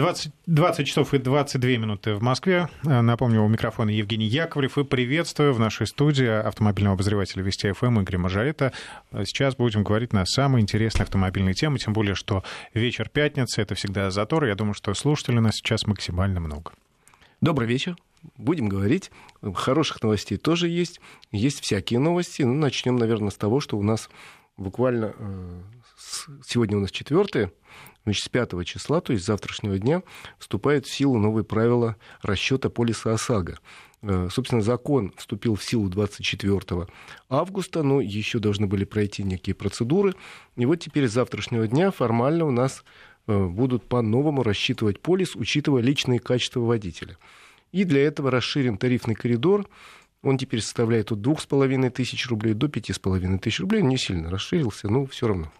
20, 20 часов и 22 минуты в Москве. Напомню, у микрофона Евгений Яковлев. И приветствую в нашей студии автомобильного обозревателя Вести ФМ Игоря Мажарета. Сейчас будем говорить на самые интересные автомобильные темы, тем более, что вечер пятницы — это всегда затор. Я думаю, что слушателей у нас сейчас максимально много. Добрый вечер. Будем говорить. Хороших новостей тоже есть. Есть всякие новости. Ну, начнем, наверное, с того, что у нас буквально э, сегодня у нас четвертое, значит, с 5 числа, то есть с завтрашнего дня, вступают в силу новые правила расчета полиса ОСАГО. Э, собственно, закон вступил в силу 24 августа, но еще должны были пройти некие процедуры. И вот теперь с завтрашнего дня формально у нас э, будут по-новому рассчитывать полис, учитывая личные качества водителя. И для этого расширен тарифный коридор. Он теперь составляет от 2,5 тысяч рублей до 5,5 тысяч рублей. Не сильно расширился, но все равно.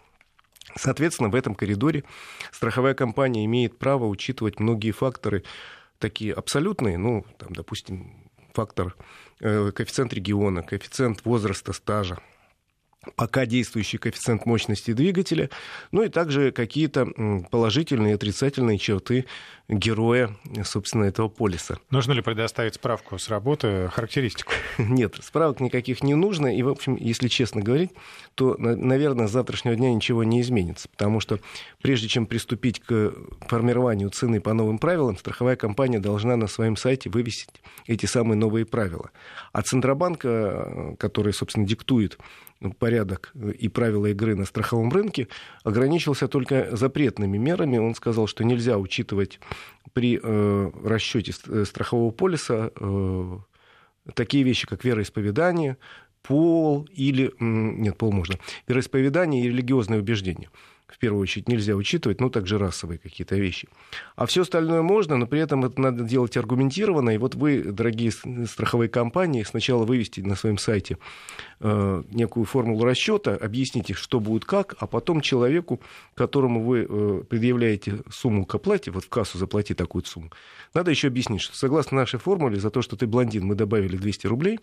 Соответственно, в этом коридоре страховая компания имеет право учитывать многие факторы, такие абсолютные, ну, там, допустим, фактор, э, коэффициент региона, коэффициент возраста, стажа, пока действующий коэффициент мощности двигателя, ну и также какие-то положительные и отрицательные черты героя, собственно, этого полиса. Нужно ли предоставить справку с работы, характеристику? Нет, справок никаких не нужно. И, в общем, если честно говорить, то, наверное, с завтрашнего дня ничего не изменится. Потому что прежде чем приступить к формированию цены по новым правилам, страховая компания должна на своем сайте вывесить эти самые новые правила. А Центробанк, э, который, собственно, диктует порядок и правила игры на страховом рынке, ограничился только запретными мерами. Он сказал, что нельзя учитывать при э, расчете э, страхового полиса э, такие вещи, как вероисповедание, пол или... Нет, пол можно. Вероисповедание и религиозное убеждение в первую очередь нельзя учитывать, ну, также расовые какие-то вещи. А все остальное можно, но при этом это надо делать аргументированно. И вот вы, дорогие страховые компании, сначала вывести на своем сайте э, некую формулу расчета, объясните, что будет как, а потом человеку, которому вы э, предъявляете сумму к оплате, вот в кассу заплати такую сумму, надо еще объяснить, что согласно нашей формуле, за то, что ты блондин, мы добавили 200 рублей,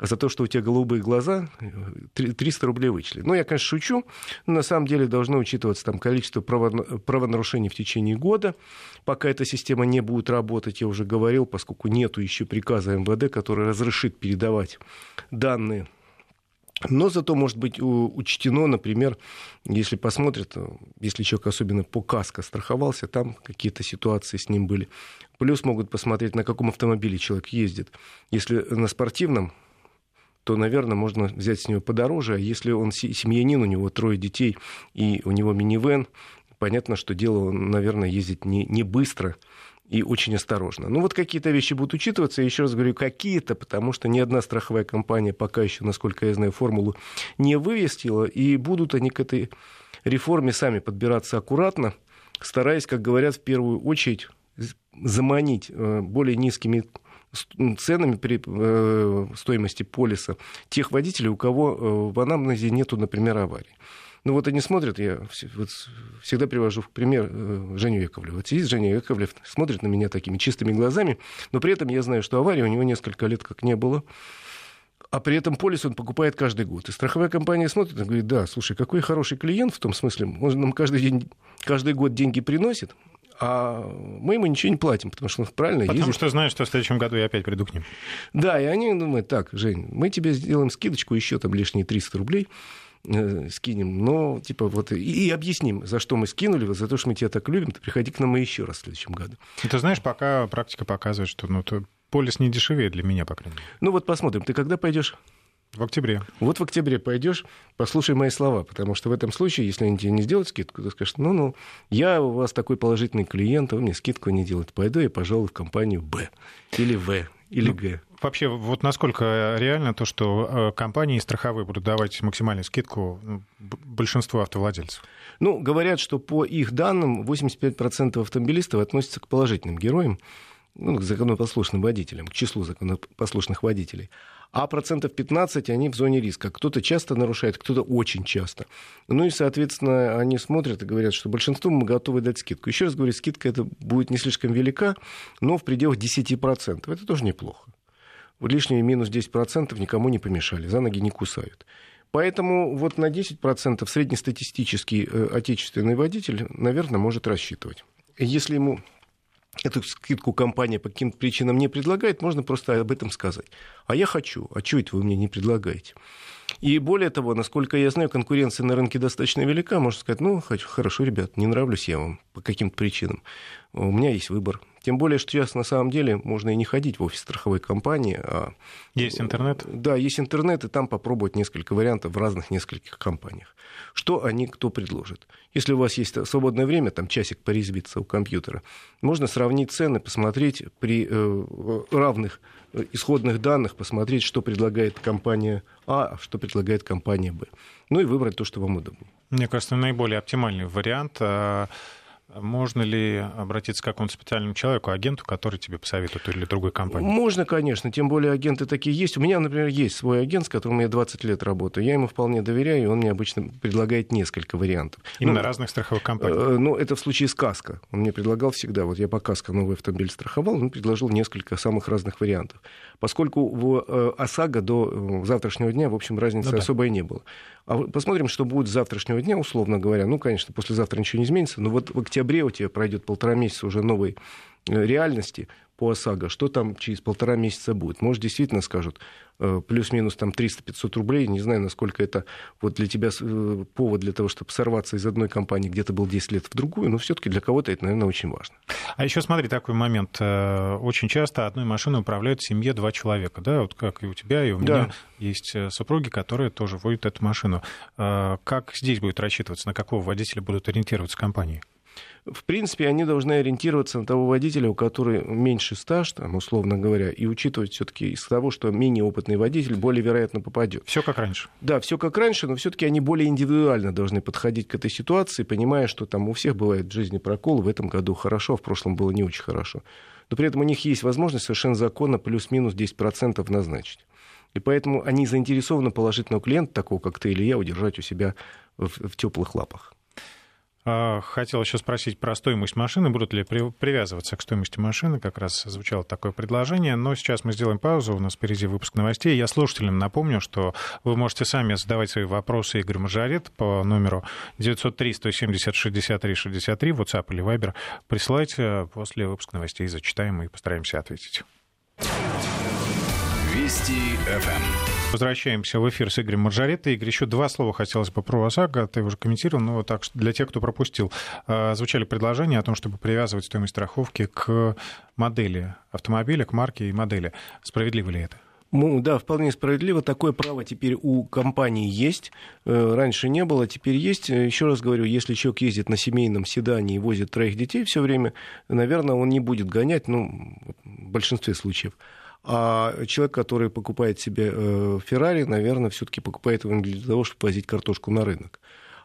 за то, что у тебя голубые глаза, 300 рублей вычли. Ну, я, конечно, шучу, но на самом деле должно учитываться там количество правонарушений в течение года, пока эта система не будет работать, я уже говорил, поскольку нету еще приказа МВД, который разрешит передавать данные но зато может быть учтено, например, если посмотрят, если человек особенно по каско страховался, там какие-то ситуации с ним были. Плюс могут посмотреть, на каком автомобиле человек ездит. Если на спортивном, то, наверное, можно взять с него подороже. А если он семьянин, у него трое детей, и у него минивэн, понятно, что дело, наверное, ездить не, не быстро и очень осторожно. Ну, вот какие-то вещи будут учитываться. Я еще раз говорю, какие-то, потому что ни одна страховая компания пока еще, насколько я знаю, формулу не вывестила, и будут они к этой реформе сами подбираться аккуратно, стараясь, как говорят, в первую очередь заманить э, более низкими ценами при э, стоимости полиса тех водителей, у кого э, в анамнезе нету, например, аварий. Ну вот они смотрят, я вот всегда привожу в пример э, Женю Яковлева. Вот сидит Женя Яковлев, смотрит на меня такими чистыми глазами, но при этом я знаю, что аварии у него несколько лет как не было. А при этом полис он покупает каждый год. И страховая компания смотрит и говорит, да, слушай, какой хороший клиент в том смысле, он нам каждый, день, каждый год деньги приносит, а мы ему ничего не платим, потому что он правильно потому ездит. Что знают, что в следующем году я опять приду к ним. Да, и они думают, так, Жень, мы тебе сделаем скидочку еще там лишние 300 рублей, э, скинем, но типа вот и, и объясним, за что мы скинули, за то, что мы тебя так любим, ты приходи к нам еще раз в следующем году. Ты знаешь, пока практика показывает, что ну, то полис не дешевее для меня, по крайней мере. Ну вот посмотрим, ты когда пойдешь? В октябре. Вот в октябре пойдешь, послушай мои слова, потому что в этом случае, если они тебе не сделают скидку, ты скажешь, ну-ну, я у вас такой положительный клиент, а вы мне скидку не делаете. Пойду я, пожалуй, в компанию Б или В или ну, Г. Вообще, вот насколько реально то, что э, компании страховые будут давать максимальную скидку ну, большинству автовладельцев? Ну, говорят, что по их данным 85% автомобилистов относятся к положительным героям, ну, к законопослушным водителям, к числу законопослушных водителей а процентов 15 они в зоне риска. Кто-то часто нарушает, кто-то очень часто. Ну и, соответственно, они смотрят и говорят, что большинству мы готовы дать скидку. Еще раз говорю, скидка это будет не слишком велика, но в пределах 10%. Это тоже неплохо. Лишние минус 10% никому не помешали, за ноги не кусают. Поэтому вот на 10% среднестатистический э, отечественный водитель, наверное, может рассчитывать. Если ему эту скидку компания по каким-то причинам не предлагает, можно просто об этом сказать. А я хочу, а чего это вы мне не предлагаете? И более того, насколько я знаю, конкуренция на рынке достаточно велика. Можно сказать, ну, хорошо, ребят, не нравлюсь я вам по каким-то причинам. У меня есть выбор. Тем более, что сейчас на самом деле можно и не ходить в офис страховой компании. А... Есть интернет? Да, есть интернет, и там попробовать несколько вариантов в разных нескольких компаниях. Что они кто предложит? Если у вас есть свободное время, там часик порезвиться у компьютера, можно сравнить цены, посмотреть при э, равных исходных данных, посмотреть, что предлагает компания А, а что предлагает компания Б. Ну и выбрать то, что вам удобно. Мне кажется, наиболее оптимальный вариант а, можно ли обратиться к какому-то специальному человеку, агенту, который тебе посоветует или другой компании? Можно, конечно. Тем более агенты такие есть. У меня, например, есть свой агент, с которым я 20 лет работаю. Я ему вполне доверяю, и он мне обычно предлагает несколько вариантов. Именно ну, разных страховых компаний? Э, ну, это в случае с КАСКО. Он мне предлагал всегда. Вот я по КАСКО новый автомобиль страховал, он предложил несколько самых разных вариантов. Поскольку в э, ОСАГО до э, завтрашнего дня, в общем, разницы ну, да. особой не было. А посмотрим, что будет с завтрашнего дня, условно говоря. Ну, конечно, послезавтра ничего не изменится, но вот в октябре у тебя пройдет полтора месяца уже новой э, реальности по ОСАГО, что там через полтора месяца будет. Может, действительно скажут, э, плюс-минус там 300-500 рублей, не знаю, насколько это вот для тебя э, повод для того, чтобы сорваться из одной компании, где-то был 10 лет в другую, но все таки для кого-то это, наверное, очень важно. А еще смотри, такой момент. Очень часто одной машиной управляют в семье два человека, да, вот как и у тебя, и у меня да. есть супруги, которые тоже водят эту машину. Как здесь будет рассчитываться, на какого водителя будут ориентироваться компании? В принципе, они должны ориентироваться на того водителя, у которого меньше стаж, там, условно говоря, и учитывать все-таки из того, что менее опытный водитель более вероятно попадет. Все как раньше. Да, все как раньше, но все-таки они более индивидуально должны подходить к этой ситуации, понимая, что там у всех бывает в жизни прокол, в этом году хорошо, а в прошлом было не очень хорошо. Но при этом у них есть возможность совершенно законно плюс-минус 10% назначить. И поэтому они заинтересованы положительного клиента, такого как ты или я, удержать у себя в, в теплых лапах. А, хотел еще спросить про стоимость машины. Будут ли привязываться к стоимости машины? Как раз звучало такое предложение. Но сейчас мы сделаем паузу. У нас впереди выпуск новостей. Я слушателям напомню, что вы можете сами задавать свои вопросы Игорь Мажарет по номеру 903-170-63-63, WhatsApp или Viber. Присылайте после выпуска новостей, зачитаем и постараемся ответить. Вести ФМ. Возвращаемся в эфир с Игорем Маржареттой. Игорь, еще два слова хотелось бы про ОСАГО. Ты уже комментировал, но так для тех, кто пропустил. А, звучали предложения о том, чтобы привязывать стоимость страховки к модели автомобиля, к марке и модели. Справедливо ли это? Да, вполне справедливо. Такое право теперь у компании есть. Э, раньше не было, теперь есть. Еще раз говорю, если человек ездит на семейном седане и возит троих детей все время, наверное, он не будет гонять, ну, в большинстве случаев. А человек, который покупает себе э, Феррари, наверное, все-таки покупает его не для того, чтобы возить картошку на рынок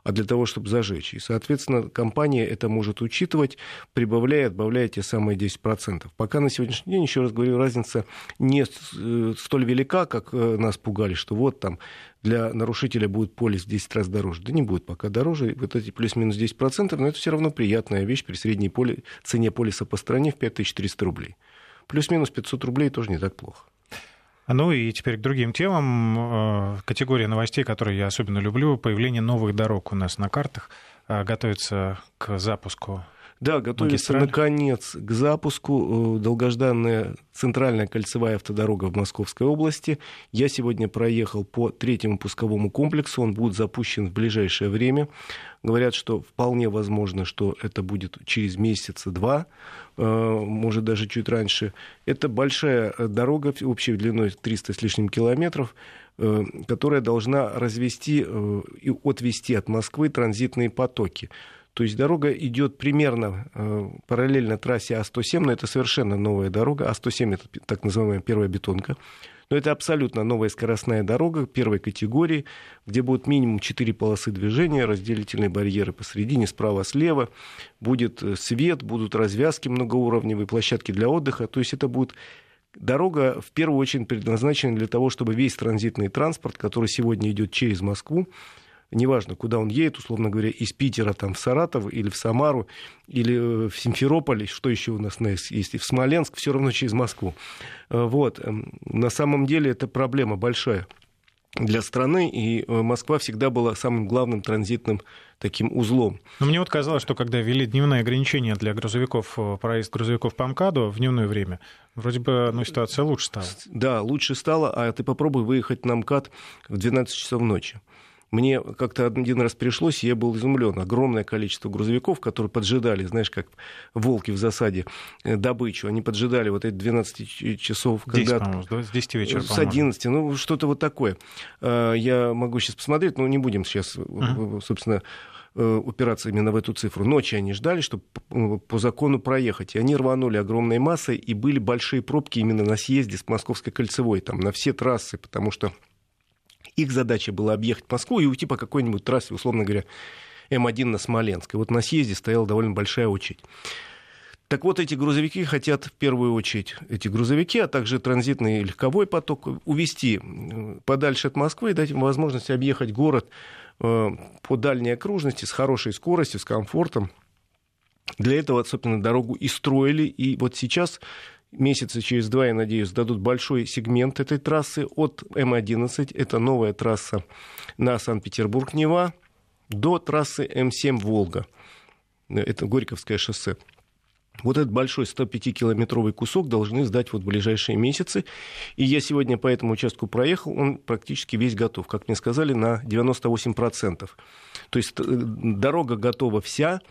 а для того, чтобы зажечь. И, соответственно, компания это может учитывать, прибавляя, отбавляя те самые 10%. Пока на сегодняшний день, еще раз говорю, разница не э, столь велика, как э, нас пугали, что вот там для нарушителя будет полис в 10 раз дороже. Да не будет пока дороже, вот эти плюс-минус 10%, но это все равно приятная вещь при средней поли... цене полиса по стране в 5300 рублей плюс-минус 500 рублей тоже не так плохо. Ну и теперь к другим темам. Э, категория новостей, которые я особенно люблю, появление новых дорог у нас на картах, э, готовится к запуску да, готовится наконец к запуску э, долгожданная центральная кольцевая автодорога в Московской области. Я сегодня проехал по третьему пусковому комплексу, он будет запущен в ближайшее время. Говорят, что вполне возможно, что это будет через месяца-два, э, может даже чуть раньше. Это большая дорога, общей длиной 300 с лишним километров, э, которая должна развести и отвести от Москвы транзитные потоки. То есть дорога идет примерно э, параллельно трассе А107, но это совершенно новая дорога. А107 это так называемая первая бетонка. Но это абсолютно новая скоростная дорога первой категории, где будет минимум 4 полосы движения, разделительные барьеры посередине, справа-слева. Будет э, свет, будут развязки многоуровневые, площадки для отдыха. То есть это будет дорога в первую очередь предназначена для того, чтобы весь транзитный транспорт, который сегодня идет через Москву, неважно, куда он едет, условно говоря, из Питера там, в Саратов или в Самару, или э, в Симферополь, что еще у нас есть, и в Смоленск, все равно через Москву. Э, вот. Эм, на самом деле это проблема большая для страны, и э, Москва всегда была самым главным транзитным таким узлом. Но мне вот казалось, что когда ввели дневные ограничения для грузовиков, э, проезд грузовиков по МКАДу в дневное время, вроде бы ну, ситуация лучше стала. Да, лучше стало, а ты попробуй выехать на МКАД в 12 часов ночи. Мне как-то один раз пришлось, и я был изумлен. Огромное количество грузовиков, которые поджидали, знаешь, как волки в засаде, э, добычу. Они поджидали вот эти 12 часов. 10, когда... с 10 вечера, С 11, ну, что-то вот такое. А, я могу сейчас посмотреть, но не будем сейчас, uh-huh. собственно, э, упираться именно в эту цифру. Ночи они ждали, чтобы по закону проехать. И они рванули огромной массой, и были большие пробки именно на съезде с Московской кольцевой, там, на все трассы, потому что их задача была объехать Москву и уйти по какой-нибудь трассе, условно говоря, М1 на Смоленск. И вот на съезде стояла довольно большая очередь. Так вот, эти грузовики хотят в первую очередь, эти грузовики, а также транзитный легковой поток, увести подальше от Москвы и дать им возможность объехать город э, по дальней окружности с хорошей скоростью, с комфортом. Для этого, собственно, дорогу и строили. И вот сейчас месяца через два, я надеюсь, дадут большой сегмент этой трассы от М11. Это новая трасса на Санкт-Петербург-Нева до трассы М7 Волга. Это Горьковское шоссе. Вот этот большой 105-километровый кусок должны сдать вот в ближайшие месяцы. И я сегодня по этому участку проехал, он практически весь готов, как мне сказали, на 98%. То есть э, дорога готова вся,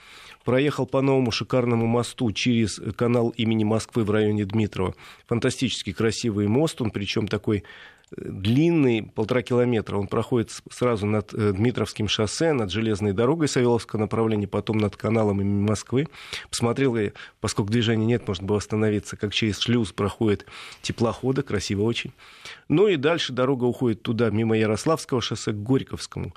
проехал по новому шикарному мосту через канал имени Москвы в районе Дмитрова. Фантастически красивый мост, он причем такой э, длинный, полтора километра. Он проходит сразу над э, Дмитровским шоссе, над железной дорогой Савеловского направления, потом над каналом имени Москвы. Посмотрел я, поскольку движения нет, можно было остановиться, как через шлюз проходит теплоходы, красиво очень. Ну и дальше дорога уходит туда, мимо Ярославского шоссе к Горьковскому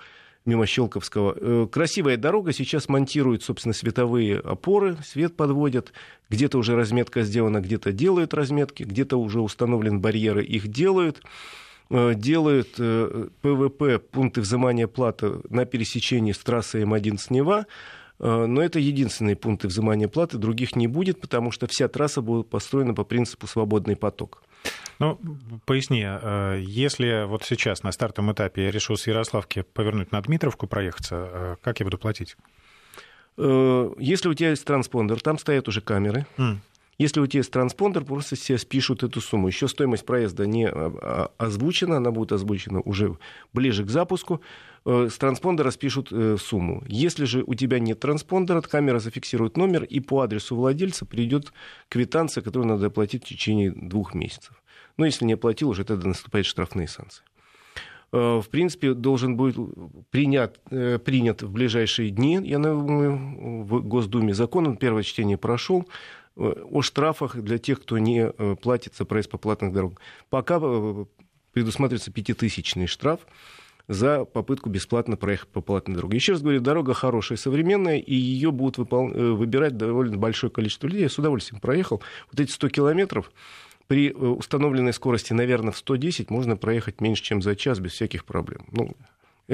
мимо Щелковского. Э, красивая дорога, сейчас монтируют, собственно, световые опоры, свет подводят. Где-то уже разметка сделана, где-то делают разметки, где-то уже установлены барьеры, их делают э, делают ПВП, э, пункты взимания платы на пересечении с трассой М11 Нева, но это единственные пункты взимания платы, других не будет, потому что вся трасса будет построена по принципу свободный поток. Ну, поясни, э, если вот сейчас на стартовом этапе я решил с Ярославки повернуть на Дмитровку, проехаться, э, как я буду платить? Э, если у тебя есть транспондер, там стоят уже камеры. Mm. Если у тебя есть транспондер, просто все спишут эту сумму. Еще стоимость проезда не озвучена, она будет озвучена уже ближе к запуску. С транспондера спишут сумму. Если же у тебя нет транспондера, камера зафиксирует номер, и по адресу владельца придет квитанция, которую надо оплатить в течение двух месяцев. Но если не оплатил, уже тогда наступают штрафные санкции. Э, в принципе, должен будет принят, э, принят в ближайшие дни, я думаю, в Госдуме закон, он первое чтение прошел, э, о штрафах для тех, кто не платит за проезд по платных дорогам. Пока предусматривается пятитысячный штраф за попытку бесплатно проехать по платной дороге. Еще раз говорю, дорога хорошая, современная, и ее будут выбирать довольно большое количество людей. Я с удовольствием проехал. Вот эти 100 километров, при э, установленной скорости, наверное, в 110 можно проехать меньше, чем за час без всяких проблем. Ну.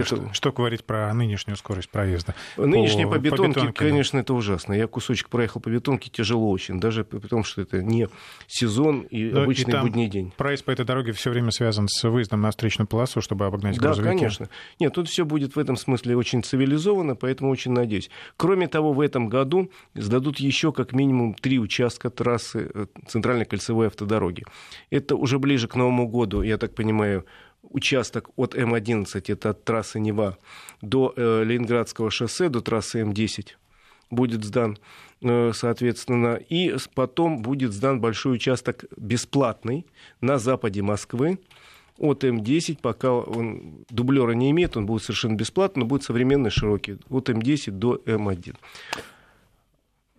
Что, что говорить про нынешнюю скорость проезда? Нынешняя по, по, бетонке, по бетонке, конечно, да. это ужасно. Я кусочек проехал по бетонке, тяжело очень, даже потому что это не сезон и Но обычный и будний день. Проезд по этой дороге все время связан с выездом на встречную полосу, чтобы обогнать да, грузовики. Да, конечно. Нет, тут все будет в этом смысле очень цивилизованно, поэтому очень надеюсь. Кроме того, в этом году сдадут еще как минимум три участка трассы э, центральной кольцевой автодороги. Это уже ближе к Новому году, я так понимаю, участок от М11, это от трассы Нева, до э, Ленинградского шоссе, до трассы М10 будет сдан, э, соответственно, и потом будет сдан большой участок бесплатный на западе Москвы, от М10, пока он дублера не имеет, он будет совершенно бесплатный, но будет современный, широкий, от М10 до М1.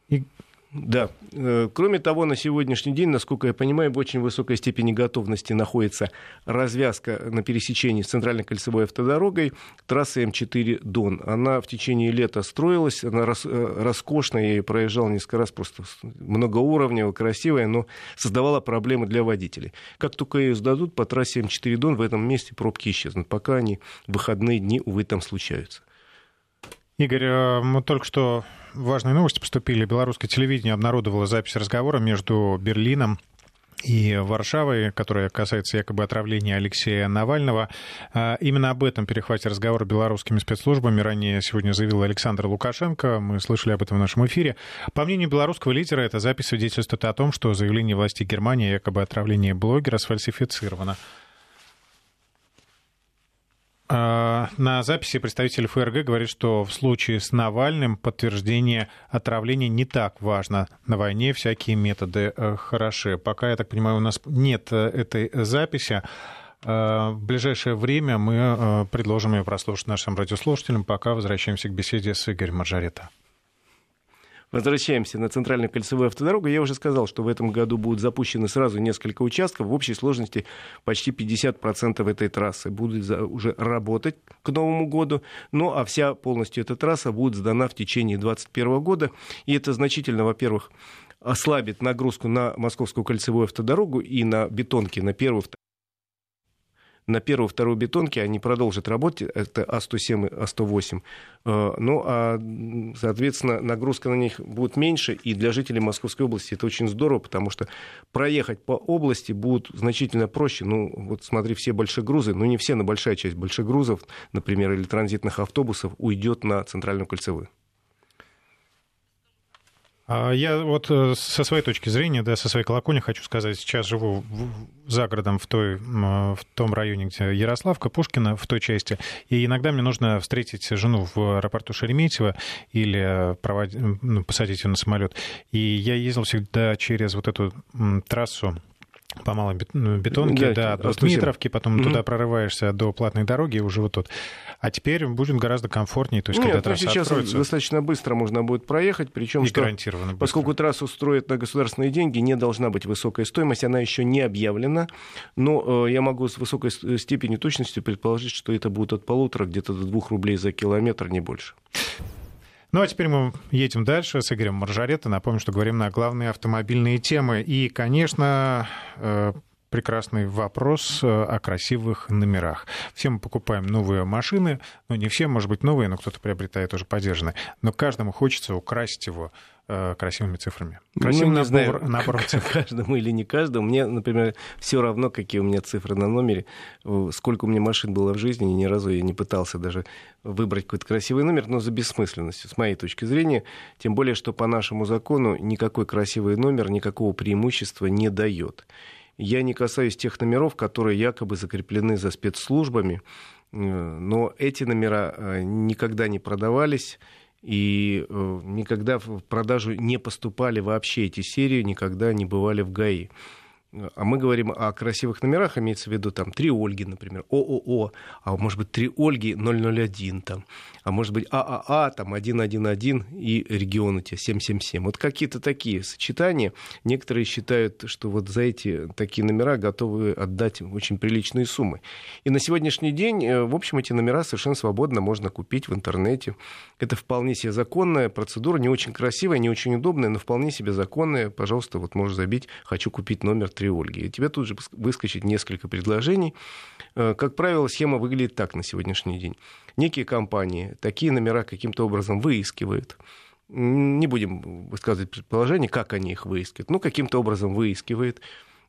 И да. Э, кроме того, на сегодняшний день, насколько я понимаю, в очень высокой степени готовности находится развязка на пересечении с центральной кольцевой автодорогой трассы М4 Дон. Она в течение лета строилась, она э, роскошная, я ее проезжал несколько раз, просто многоуровневая, красивая, но создавала проблемы для водителей. Как только ее сдадут, по трассе М4 Дон в этом месте пробки исчезнут, пока они в выходные дни, увы, там случаются. Игорь, э, мы только что важные новости поступили. Белорусское телевидение обнародовало запись разговора между Берлином и Варшавой, которая касается якобы отравления Алексея Навального. А, именно об этом перехвате разговора белорусскими спецслужбами ранее сегодня заявил Александр Лукашенко. Мы слышали об этом в нашем эфире. По мнению белорусского лидера, эта запись свидетельствует о том, что заявление властей Германии якобы отравление блогера сфальсифицировано. А, на записи представитель ФРГ говорит, что в случае с Навальным подтверждение отравления не так важно. На войне всякие методы э, хороши. Пока, я так понимаю, у нас нет э, этой записи. А, в ближайшее время мы э, предложим ее прослушать нашим радиослушателям. Пока возвращаемся к беседе с Игорем Маржарета. Возвращаемся на центральную кольцевую автодорогу. Я уже сказал, что в этом году будут запущены сразу несколько участков. В общей сложности почти 50% этой трассы будут уже работать к Новому году. Ну, а вся полностью эта трасса будет сдана в течение 2021 года. И это значительно, во-первых, ослабит нагрузку на Московскую кольцевую автодорогу и на бетонки на первую, на первую, вторую бетонке они продолжат работать, это А107 и А108. Э, ну, а, соответственно, нагрузка на них будет меньше, и для жителей Московской области это очень здорово, потому что проехать по области будет значительно проще. Ну, вот смотри, все большие грузы, ну, не все, но большая часть больших грузов, например, или транзитных автобусов уйдет на центральную кольцевую. А я вот э, со своей точки зрения, да, со своей колокольни хочу сказать, сейчас живу за городом в, той, в том районе, где Ярославка, Пушкина, в той части, и иногда мне нужно встретить жену в аэропорту Шереметьево или провод... ну, посадить ее на самолет. И я ездил всегда через вот эту трассу по малой ну, бетонке, да, да до Дмитровки, потом mm-hmm. туда прорываешься до платной дороги, уже вот тут. А теперь будет гораздо комфортнее, то есть Нет, когда ну, трасса сейчас откроется... достаточно быстро можно будет проехать, причем что, гарантированно быстро. поскольку трассу строят на государственные деньги, не должна быть высокая стоимость, она еще не объявлена, но э, я могу с высокой степенью точности предположить, что это будет от полутора где-то до двух рублей за километр, не больше. Ну а теперь мы едем дальше с Игорем Маржарета. Напомню, что говорим на главные автомобильные темы. И, конечно, э, прекрасный вопрос э, о красивых номерах. Все мы покупаем новые машины, ну не все, может быть, новые, но кто-то приобретает уже подержанные. Но каждому хочется украсить его красивыми цифрами. Красивый ну, набор, знаю, набор цифр. Каждому или не каждому. Мне, например, все равно, какие у меня цифры на номере, сколько у меня машин было в жизни, ни разу я не пытался даже выбрать какой-то красивый номер, но за бессмысленностью, с моей точки зрения. Тем более, что по нашему закону никакой красивый номер никакого преимущества не дает. Я не касаюсь тех номеров, которые якобы закреплены за спецслужбами, э, но эти номера э, никогда не продавались и э, никогда в продажу не поступали вообще эти серии, никогда не бывали в ГАИ. А мы говорим о красивых номерах, имеется в виду там три Ольги, например, ООО, а может быть три Ольги 001, там, а может быть ААА, там 111 и регионы те 777. Вот какие-то такие сочетания. Некоторые считают, что вот за эти такие номера готовы отдать очень приличные суммы. И на сегодняшний день, э, в общем, эти номера совершенно свободно можно купить в интернете. Это вполне себе законная процедура, не очень красивая, не очень удобная, но вполне себе законная. Пожалуйста, вот можешь забить «хочу купить номер 3 Ольги». И тебе тут же выскочит несколько предложений. Э, как правило, схема выглядит так на сегодняшний день. Некие компании такие номера каким-то образом выискивают. Не будем высказывать предположение, как они их выискивают. Ну, каким-то образом выискивают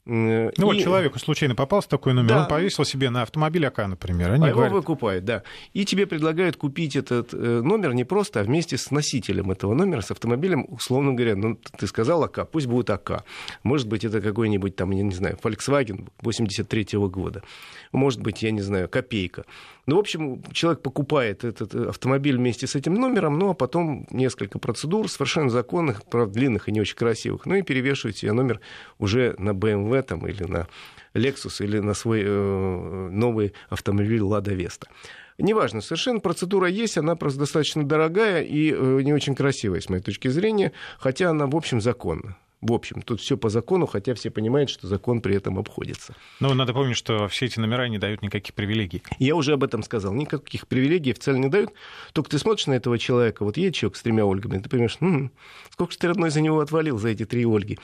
ну и... вот человеку случайно попался такой номер, да. он повесил себе на автомобиль АК, например. Они а говорят... его выкупают, да. И тебе предлагают купить этот э, номер не просто, а вместе с носителем этого номера, с автомобилем, условно говоря, ну, ты сказал АК, пусть будет АК. Может быть, это какой-нибудь там, я не знаю, Volkswagen 83 -го года. Может быть, я не знаю, копейка. Ну, в общем, человек покупает этот э, автомобиль вместе с этим номером, ну, а потом несколько процедур, совершенно законных, правда, длинных и не очень красивых, ну, и перевешивает себе номер уже на BMW там, или на Lexus, или на свой э, новый автомобиль Lada Vesta. Неважно, совершенно процедура есть, она просто достаточно дорогая и э, не очень красивая, с моей точки зрения, хотя она, в общем, законна. В общем, тут все по закону, хотя все понимают, что закон при этом обходится. Но надо помнить, что все эти номера не дают никаких привилегий. Я уже об этом сказал. Никаких привилегий официально не дают. Только ты смотришь на этого человека, вот едет человек с тремя Ольгами, ты понимаешь, м-м, сколько же ты родной за него отвалил, за эти три Ольги.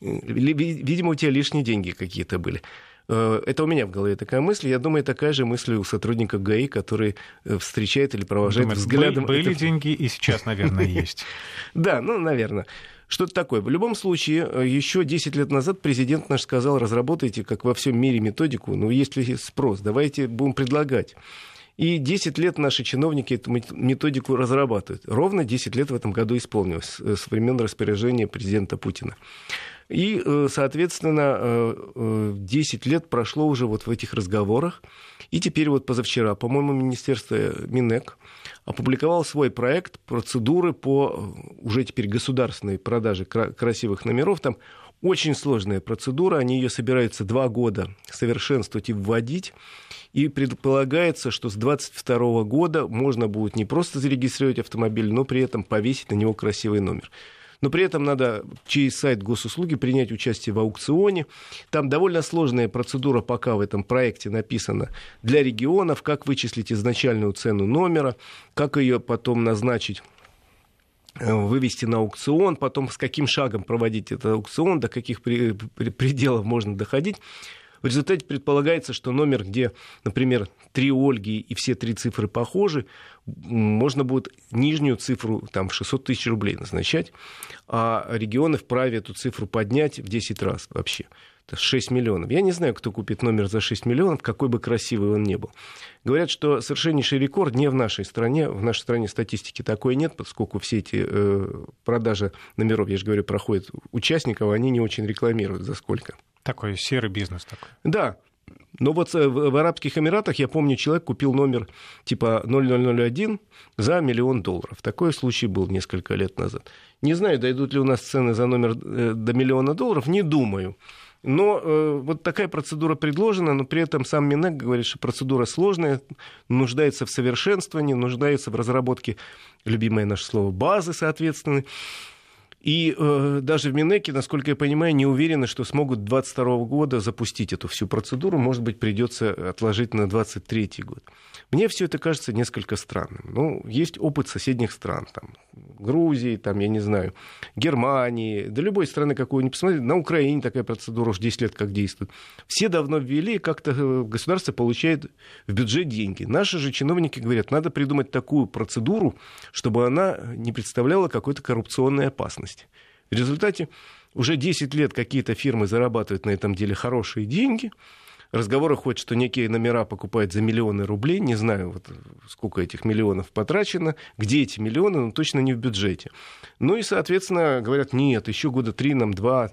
Видимо, у тебя лишние деньги какие-то были. Э, это у меня в голове такая мысль. Я думаю, такая же мысль у сотрудника ГАИ, который э, встречает или провожает Думаю, взглядом... Были это... деньги и сейчас, наверное, есть. Да, ну, наверное. Что это такое? В любом случае, э, еще 10 лет назад президент наш сказал, разработайте, как во всем мире, методику, ну, есть ли спрос, давайте будем предлагать. И 10 лет наши чиновники эту методику разрабатывают. Ровно 10 лет в этом году исполнилось э, с времен распоряжения президента Путина. И, э, соответственно, 10 лет прошло уже вот в этих разговорах. И теперь вот позавчера, по-моему, Министерство Минэк опубликовал свой проект процедуры по уже теперь государственной продаже красивых номеров. Там очень сложная процедура, они ее собираются два года совершенствовать и вводить. И предполагается, что с 2022 года можно будет не просто зарегистрировать автомобиль, но при этом повесить на него красивый номер но при этом надо через сайт госуслуги принять участие в аукционе. Там довольно сложная процедура пока в этом проекте написана для регионов, как вычислить изначальную цену номера, как ее потом назначить э, вывести на аукцион, потом с каким шагом проводить этот аукцион, до каких пределов можно доходить. В результате предполагается, что номер, где, например, три Ольги и все три цифры похожи, можно будет нижнюю цифру там, в 600 тысяч рублей назначать, а регионы вправе эту цифру поднять в 10 раз вообще. Это 6 миллионов. Я не знаю, кто купит номер за 6 миллионов, какой бы красивый он ни был. Говорят, что совершеннейший рекорд не в нашей стране. В нашей стране статистики такой нет, поскольку все эти э, продажи номеров, я же говорю, проходят участников, они не очень рекламируют за сколько. Такой серый бизнес такой. Да, но вот э, в Арабских Эмиратах, я помню, человек купил номер типа 0001 за миллион долларов. Такой случай был несколько лет назад. Не знаю, дойдут ли у нас цены за номер э, до миллиона долларов, не думаю. Но э, вот такая процедура предложена, но при этом сам Минэк говорит, что процедура сложная, нуждается в совершенствовании, нуждается в разработке, любимое наше слово, базы, соответственно. И э, даже в Минеке, насколько я понимаю, не уверены, что смогут 2022 года запустить эту всю процедуру. Может быть, придется отложить на 2023 год. Мне все это кажется несколько странным. Ну, есть опыт соседних стран, там, Грузии, там, я не знаю, Германии, да любой страны, какую ни посмотрите, на Украине такая процедура уже 10 лет как действует. Все давно ввели, как-то э, государство получает в бюджет деньги. Наши же чиновники говорят, надо придумать такую процедуру, чтобы она не представляла какой-то коррупционной опасности. В результате уже 10 лет какие-то фирмы зарабатывают на этом деле хорошие деньги, разговоры ходят, что некие номера покупают за миллионы рублей. Не знаю, вот, сколько этих миллионов потрачено, где эти миллионы, но точно не в бюджете. Ну и, соответственно, говорят, нет, еще года три нам, два,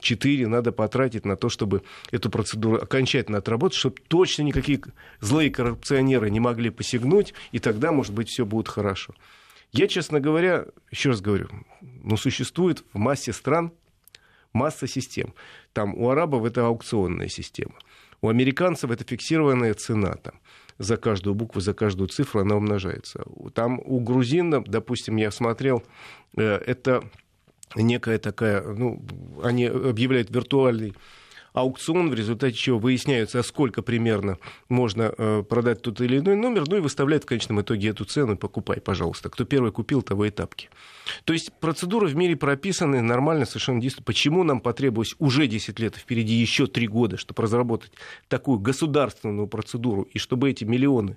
четыре надо потратить на то, чтобы эту процедуру окончательно отработать, чтобы точно никакие злые коррупционеры не могли посягнуть, и тогда, может быть, все будет хорошо. Я, честно говоря, еще раз говорю, ну, существует в массе стран масса систем. Там у арабов это аукционная система. У американцев это фиксированная цена там. За каждую букву, за каждую цифру она умножается. Там у грузин, допустим, я смотрел, э, это некая такая, ну, они объявляют виртуальный аукцион, в результате чего выясняется, сколько примерно можно э, продать тот или иной номер, ну и выставляет в конечном итоге эту цену, покупай, пожалуйста. Кто первый купил, того и тапки. То есть процедуры в мире прописаны, нормально совершенно действуют. Почему нам потребовалось уже 10 лет, впереди еще 3 года, чтобы разработать такую государственную процедуру, и чтобы эти миллионы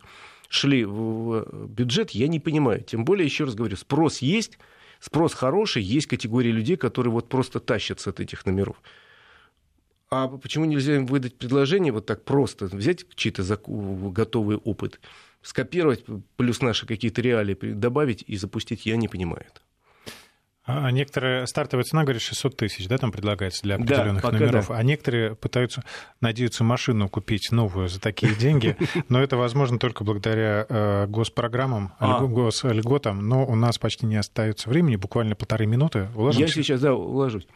шли в бюджет, я не понимаю. Тем более, еще раз говорю, спрос есть, спрос хороший, есть категории людей, которые вот просто тащатся от этих номеров. А почему нельзя им выдать предложение вот так просто, взять чей-то готовый опыт, скопировать, плюс наши какие-то реалии добавить и запустить, я не понимаю это. А некоторые стартовая цена, говорит, 600 тысяч, да, там предлагается для определенных да, номеров. Да. А некоторые пытаются, надеются машину купить новую за такие деньги, но это возможно только благодаря э, госпрограммам, а. госльготам. Но у нас почти не остается времени, буквально полторы минуты. Уложимся? Я сейчас, да, уложусь.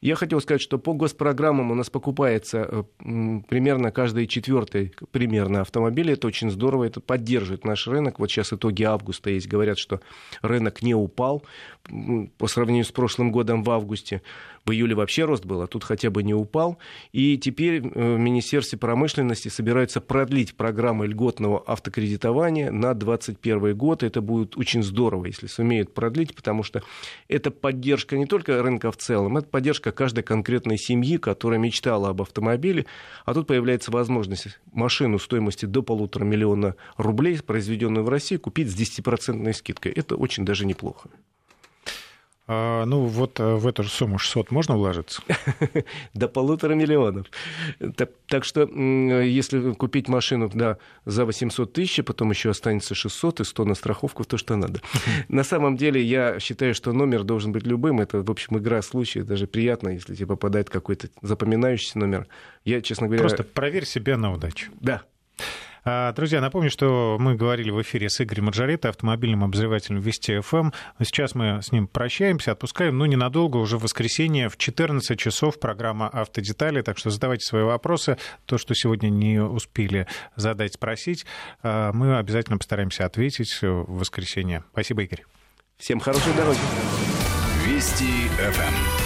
Я хотел сказать, что по госпрограммам у нас покупается э, примерно каждый четвертый примерно автомобиль. Это очень здорово, это поддерживает наш рынок. Вот сейчас итоги августа есть, говорят, что рынок не упал сравнению с прошлым годом в августе. В июле вообще рост был, а тут хотя бы не упал. И теперь э, в Министерстве промышленности собираются продлить программы льготного автокредитования на 2021 год. Это будет очень здорово, если сумеют продлить, потому что это поддержка не только рынка в целом, это поддержка каждой конкретной семьи, которая мечтала об автомобиле. А тут появляется возможность машину стоимостью до полутора миллиона рублей, произведенную в России, купить с 10% скидкой. Это очень даже неплохо. А, ну, вот э, в эту же сумму 600 можно вложиться? До полутора миллионов. Так, так что, если купить машину да, за 800 тысяч, а потом еще останется 600 и 100 на страховку, то что надо. На самом деле, я считаю, что номер должен быть любым. Это, в общем, игра случая. Даже приятно, если тебе попадает какой-то запоминающийся номер. Я, честно говоря... Просто проверь себя на удачу. Да, друзья, напомню, что мы говорили в эфире с Игорем Маджарета, автомобильным обозревателем Вести ФМ. Сейчас мы с ним прощаемся, отпускаем, но ненадолго, уже в воскресенье в 14 часов программа «Автодетали», так что задавайте свои вопросы. То, что сегодня не успели задать, спросить, а, мы обязательно постараемся ответить в воскресенье. Спасибо, Игорь. Всем хорошей дороги. Вести ФМ.